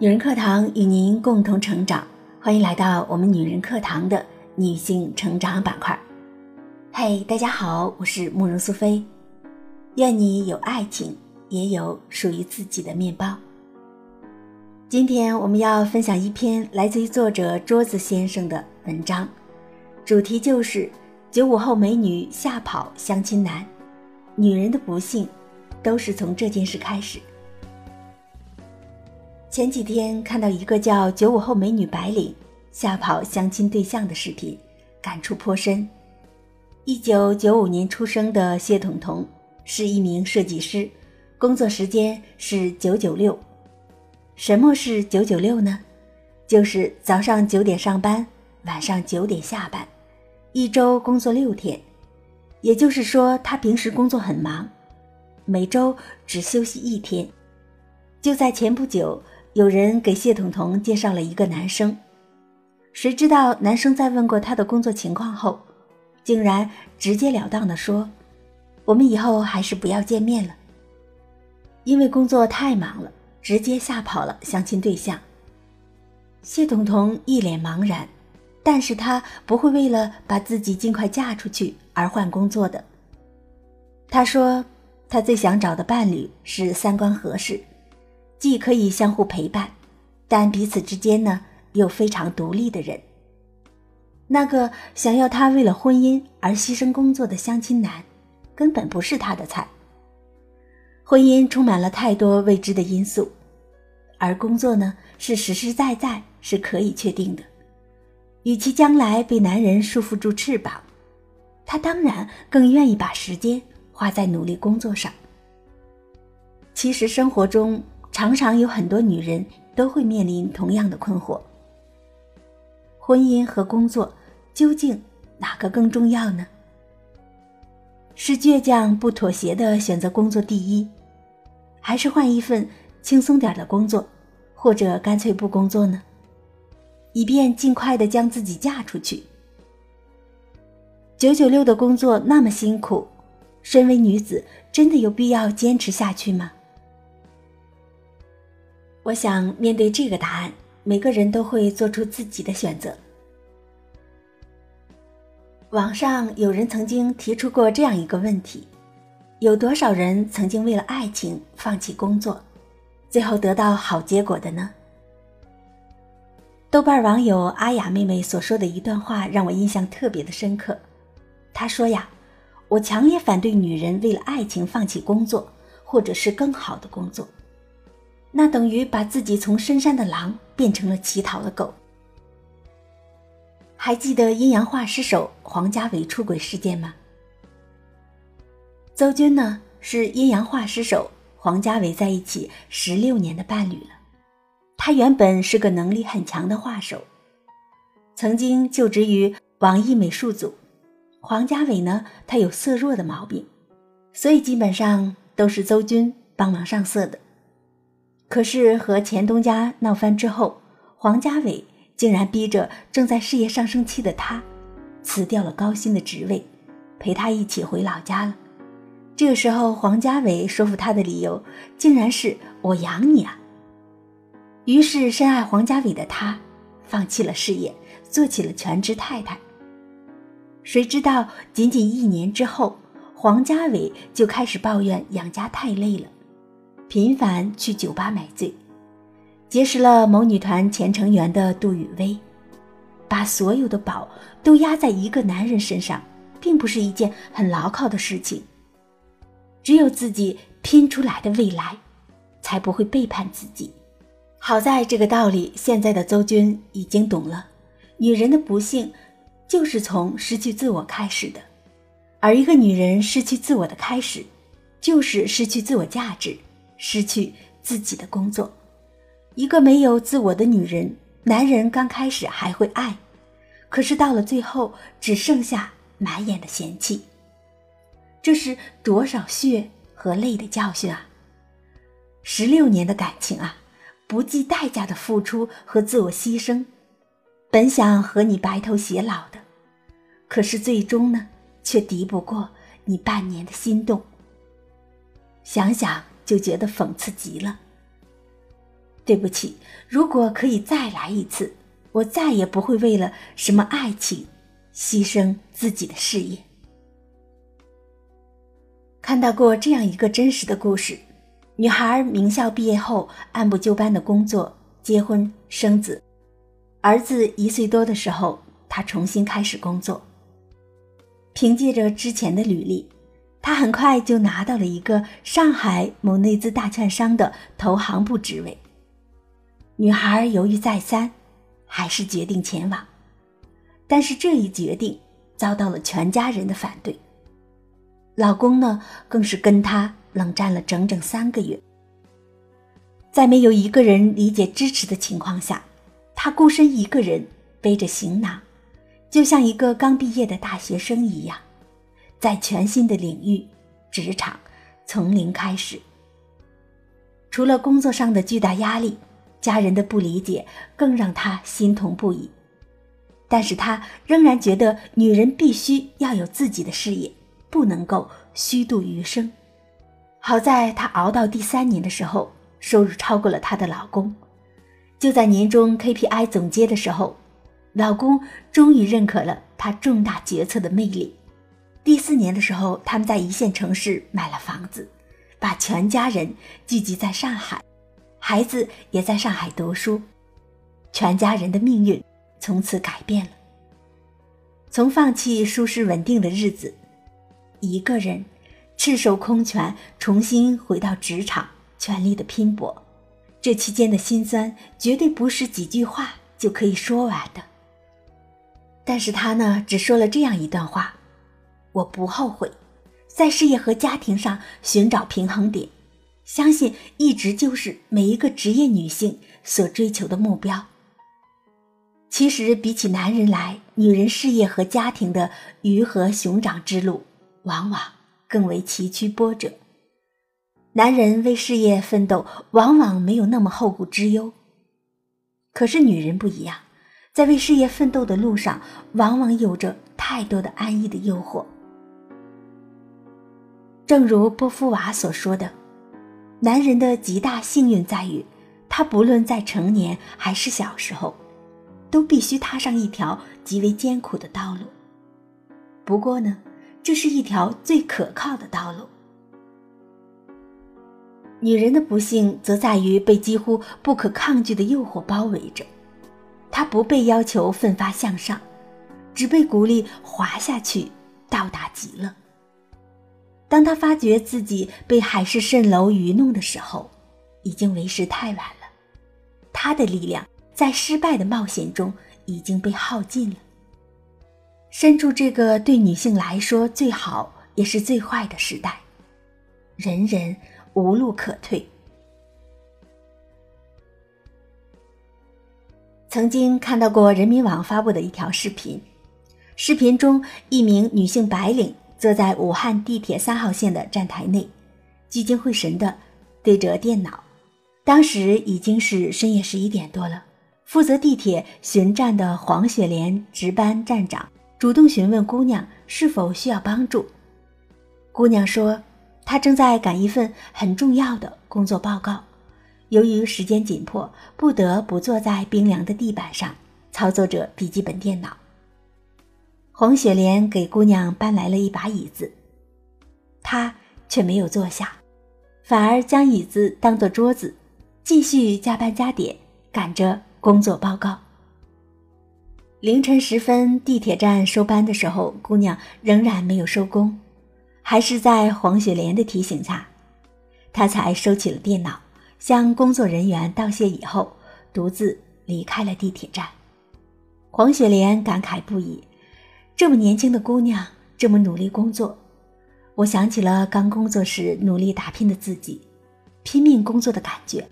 女人课堂与您共同成长，欢迎来到我们女人课堂的女性成长板块。嘿，大家好，我是慕容苏菲。愿你有爱情，也有属于自己的面包。今天我们要分享一篇来自于作者桌子先生的文章，主题就是九五后美女吓跑相亲男，女人的不幸都是从这件事开始。前几天看到一个叫“九五后美女白领吓跑相亲对象”的视频，感触颇深。一九九五年出生的谢彤彤是一名设计师，工作时间是九九六。什么是九九六呢？就是早上九点上班，晚上九点下班，一周工作六天。也就是说，他平时工作很忙，每周只休息一天。就在前不久。有人给谢彤彤介绍了一个男生，谁知道男生在问过他的工作情况后，竟然直截了当的说：“我们以后还是不要见面了。”因为工作太忙了，直接吓跑了相亲对象。谢彤彤一脸茫然，但是她不会为了把自己尽快嫁出去而换工作的。她说：“她最想找的伴侣是三观合适。”既可以相互陪伴，但彼此之间呢又非常独立的人。那个想要他为了婚姻而牺牲工作的相亲男，根本不是他的菜。婚姻充满了太多未知的因素，而工作呢是实实在在是可以确定的。与其将来被男人束缚住翅膀，他当然更愿意把时间花在努力工作上。其实生活中。常常有很多女人都会面临同样的困惑：婚姻和工作究竟哪个更重要呢？是倔强不妥协的选择工作第一，还是换一份轻松点的工作，或者干脆不工作呢？以便尽快的将自己嫁出去。九九六的工作那么辛苦，身为女子真的有必要坚持下去吗？我想面对这个答案，每个人都会做出自己的选择。网上有人曾经提出过这样一个问题：有多少人曾经为了爱情放弃工作，最后得到好结果的呢？豆瓣网友阿雅妹妹所说的一段话让我印象特别的深刻。她说呀：“我强烈反对女人为了爱情放弃工作，或者是更好的工作。”那等于把自己从深山的狼变成了乞讨的狗。还记得阴阳画师手黄家伟出轨事件吗？邹军呢是阴阳画师手黄家伟在一起十六年的伴侣了。他原本是个能力很强的画手，曾经就职于网易美术组。黄家伟呢，他有色弱的毛病，所以基本上都是邹军帮忙上色的。可是和钱东家闹翻之后，黄家伟竟然逼着正在事业上升期的他，辞掉了高薪的职位，陪他一起回老家了。这个时候，黄家伟说服他的理由竟然是我养你啊。于是，深爱黄家伟的他，放弃了事业，做起了全职太太。谁知道，仅仅一年之后，黄家伟就开始抱怨养家太累了。频繁去酒吧买醉，结识了某女团前成员的杜雨薇，把所有的宝都压在一个男人身上，并不是一件很牢靠的事情。只有自己拼出来的未来，才不会背叛自己。好在这个道理，现在的邹军已经懂了。女人的不幸，就是从失去自我开始的，而一个女人失去自我的开始，就是失去自我价值。失去自己的工作，一个没有自我的女人，男人刚开始还会爱，可是到了最后只剩下满眼的嫌弃。这是多少血和泪的教训啊！十六年的感情啊，不计代价的付出和自我牺牲，本想和你白头偕老的，可是最终呢，却敌不过你半年的心动。想想。就觉得讽刺极了。对不起，如果可以再来一次，我再也不会为了什么爱情牺牲自己的事业。看到过这样一个真实的故事：女孩名校毕业后，按部就班的工作、结婚、生子。儿子一岁多的时候，她重新开始工作。凭借着之前的履历，她很快就拿到了一个上海某内资大券商的投行部职位。女孩犹豫再三，还是决定前往。但是这一决定遭到了全家人的反对。老公呢，更是跟她冷战了整整三个月。在没有一个人理解支持的情况下，她孤身一个人背着行囊，就像一个刚毕业的大学生一样，在全新的领域——职场，从零开始。除了工作上的巨大压力，家人的不理解更让她心痛不已。但是她仍然觉得，女人必须要有自己的事业。不能够虚度余生。好在她熬到第三年的时候，收入超过了她的老公。就在年终 KPI 总结的时候，老公终于认可了她重大决策的魅力。第四年的时候，他们在一线城市买了房子，把全家人聚集在上海，孩子也在上海读书，全家人的命运从此改变了。从放弃舒适稳定的日子。一个人赤手空拳重新回到职场，全力的拼搏，这期间的辛酸绝对不是几句话就可以说完的。但是他呢，只说了这样一段话：“我不后悔，在事业和家庭上寻找平衡点，相信一直就是每一个职业女性所追求的目标。”其实，比起男人来，女人事业和家庭的鱼和熊掌之路。往往更为崎岖波折。男人为事业奋斗，往往没有那么后顾之忧。可是女人不一样，在为事业奋斗的路上，往往有着太多的安逸的诱惑。正如波伏娃所说的，男人的极大幸运在于，他不论在成年还是小时候，都必须踏上一条极为艰苦的道路。不过呢。这是一条最可靠的道路。女人的不幸则在于被几乎不可抗拒的诱惑包围着，她不被要求奋发向上，只被鼓励滑下去，到达极乐。当她发觉自己被海市蜃楼愚弄的时候，已经为时太晚了。她的力量在失败的冒险中已经被耗尽了。身处这个对女性来说最好也是最坏的时代，人人无路可退。曾经看到过人民网发布的一条视频，视频中一名女性白领坐在武汉地铁三号线的站台内，聚精会神的对着电脑。当时已经是深夜十一点多了，负责地铁巡站的黄雪莲值班站长。主动询问姑娘是否需要帮助。姑娘说，她正在赶一份很重要的工作报告，由于时间紧迫，不得不坐在冰凉的地板上操作着笔记本电脑。黄雪莲给姑娘搬来了一把椅子，她却没有坐下，反而将椅子当做桌子，继续加班加点赶着工作报告。凌晨时分，地铁站收班的时候，姑娘仍然没有收工，还是在黄雪莲的提醒下，她才收起了电脑，向工作人员道谢以后，独自离开了地铁站。黄雪莲感慨不已：这么年轻的姑娘，这么努力工作，我想起了刚工作时努力打拼的自己，拼命工作的感觉，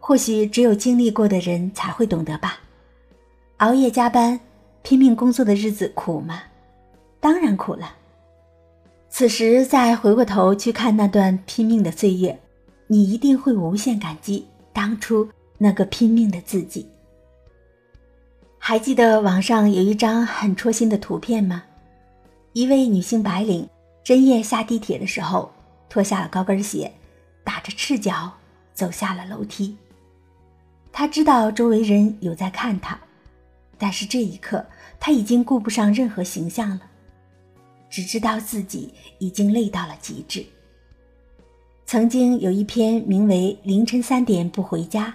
或许只有经历过的人才会懂得吧。熬夜加班。拼命工作的日子苦吗？当然苦了。此时再回过头去看那段拼命的岁月，你一定会无限感激当初那个拼命的自己。还记得网上有一张很戳心的图片吗？一位女性白领深夜下地铁的时候，脱下了高跟鞋，打着赤脚走下了楼梯。他知道周围人有在看他，但是这一刻他已经顾不上任何形象了，只知道自己已经累到了极致。曾经有一篇名为《凌晨三点不回家》，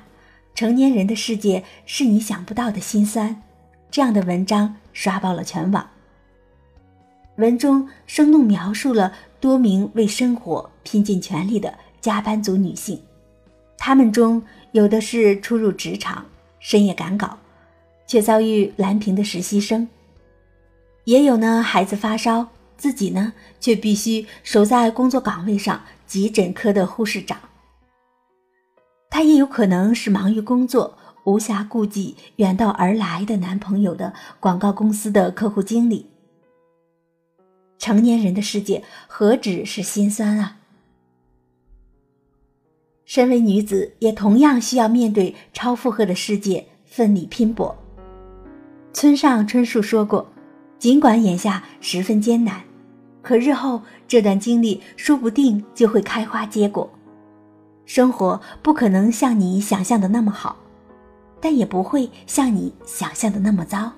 成年人的世界是你想不到的心酸，这样的文章刷爆了全网。文中生动描述了多名为生活拼尽全力的加班族女性，她们中有的是初入职场、深夜赶稿，却遭遇蓝屏的实习生；也有呢孩子发烧，自己呢却必须守在工作岗位上急诊科的护士长。她也有可能是忙于工作、无暇顾及远道而来的男朋友的广告公司的客户经理。成年人的世界何止是心酸啊！身为女子，也同样需要面对超负荷的世界，奋力拼搏。村上春树说过：“尽管眼下十分艰难，可日后这段经历说不定就会开花结果。生活不可能像你想象的那么好，但也不会像你想象的那么糟。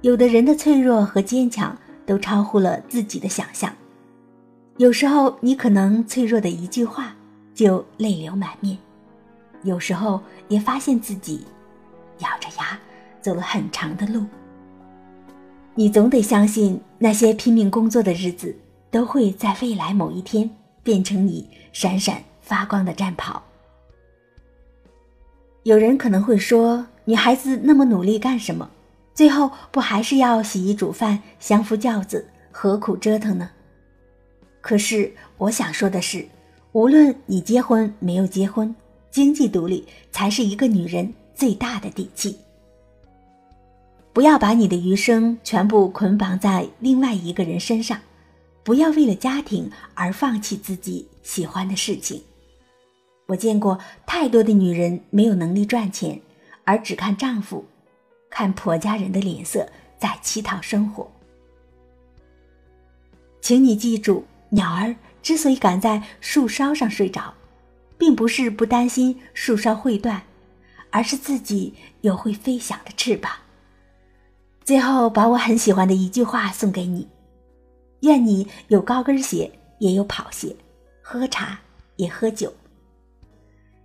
有的人的脆弱和坚强。”都超乎了自己的想象。有时候，你可能脆弱的一句话就泪流满面；有时候，也发现自己咬着牙走了很长的路。你总得相信，那些拼命工作的日子，都会在未来某一天变成你闪闪发光的战袍。有人可能会说：“女孩子那么努力干什么？”最后不还是要洗衣煮饭、相夫教子，何苦折腾呢？可是我想说的是，无论你结婚没有结婚，经济独立才是一个女人最大的底气。不要把你的余生全部捆绑在另外一个人身上，不要为了家庭而放弃自己喜欢的事情。我见过太多的女人没有能力赚钱，而只看丈夫。看婆家人的脸色，在乞讨生活。请你记住，鸟儿之所以敢在树梢上睡着，并不是不担心树梢会断，而是自己有会飞翔的翅膀。最后，把我很喜欢的一句话送给你：愿你有高跟鞋，也有跑鞋；喝茶也喝酒。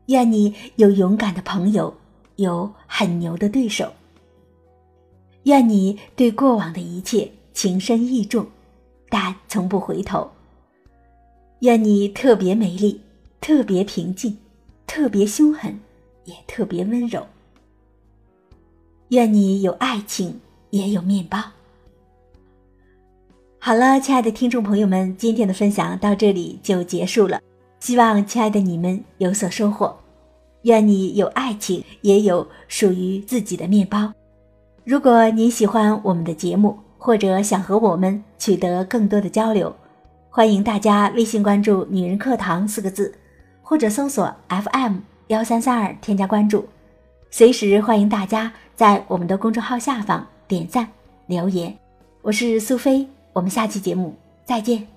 愿你有勇敢的朋友，有很牛的对手。愿你对过往的一切情深意重，但从不回头。愿你特别美丽，特别平静，特别凶狠，也特别温柔。愿你有爱情，也有面包。好了，亲爱的听众朋友们，今天的分享到这里就结束了。希望亲爱的你们有所收获。愿你有爱情，也有属于自己的面包。如果您喜欢我们的节目，或者想和我们取得更多的交流，欢迎大家微信关注“女人课堂”四个字，或者搜索 FM 幺三三二添加关注。随时欢迎大家在我们的公众号下方点赞留言。我是苏菲，我们下期节目再见。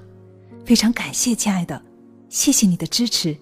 非常感谢，亲爱的，谢谢你的支持。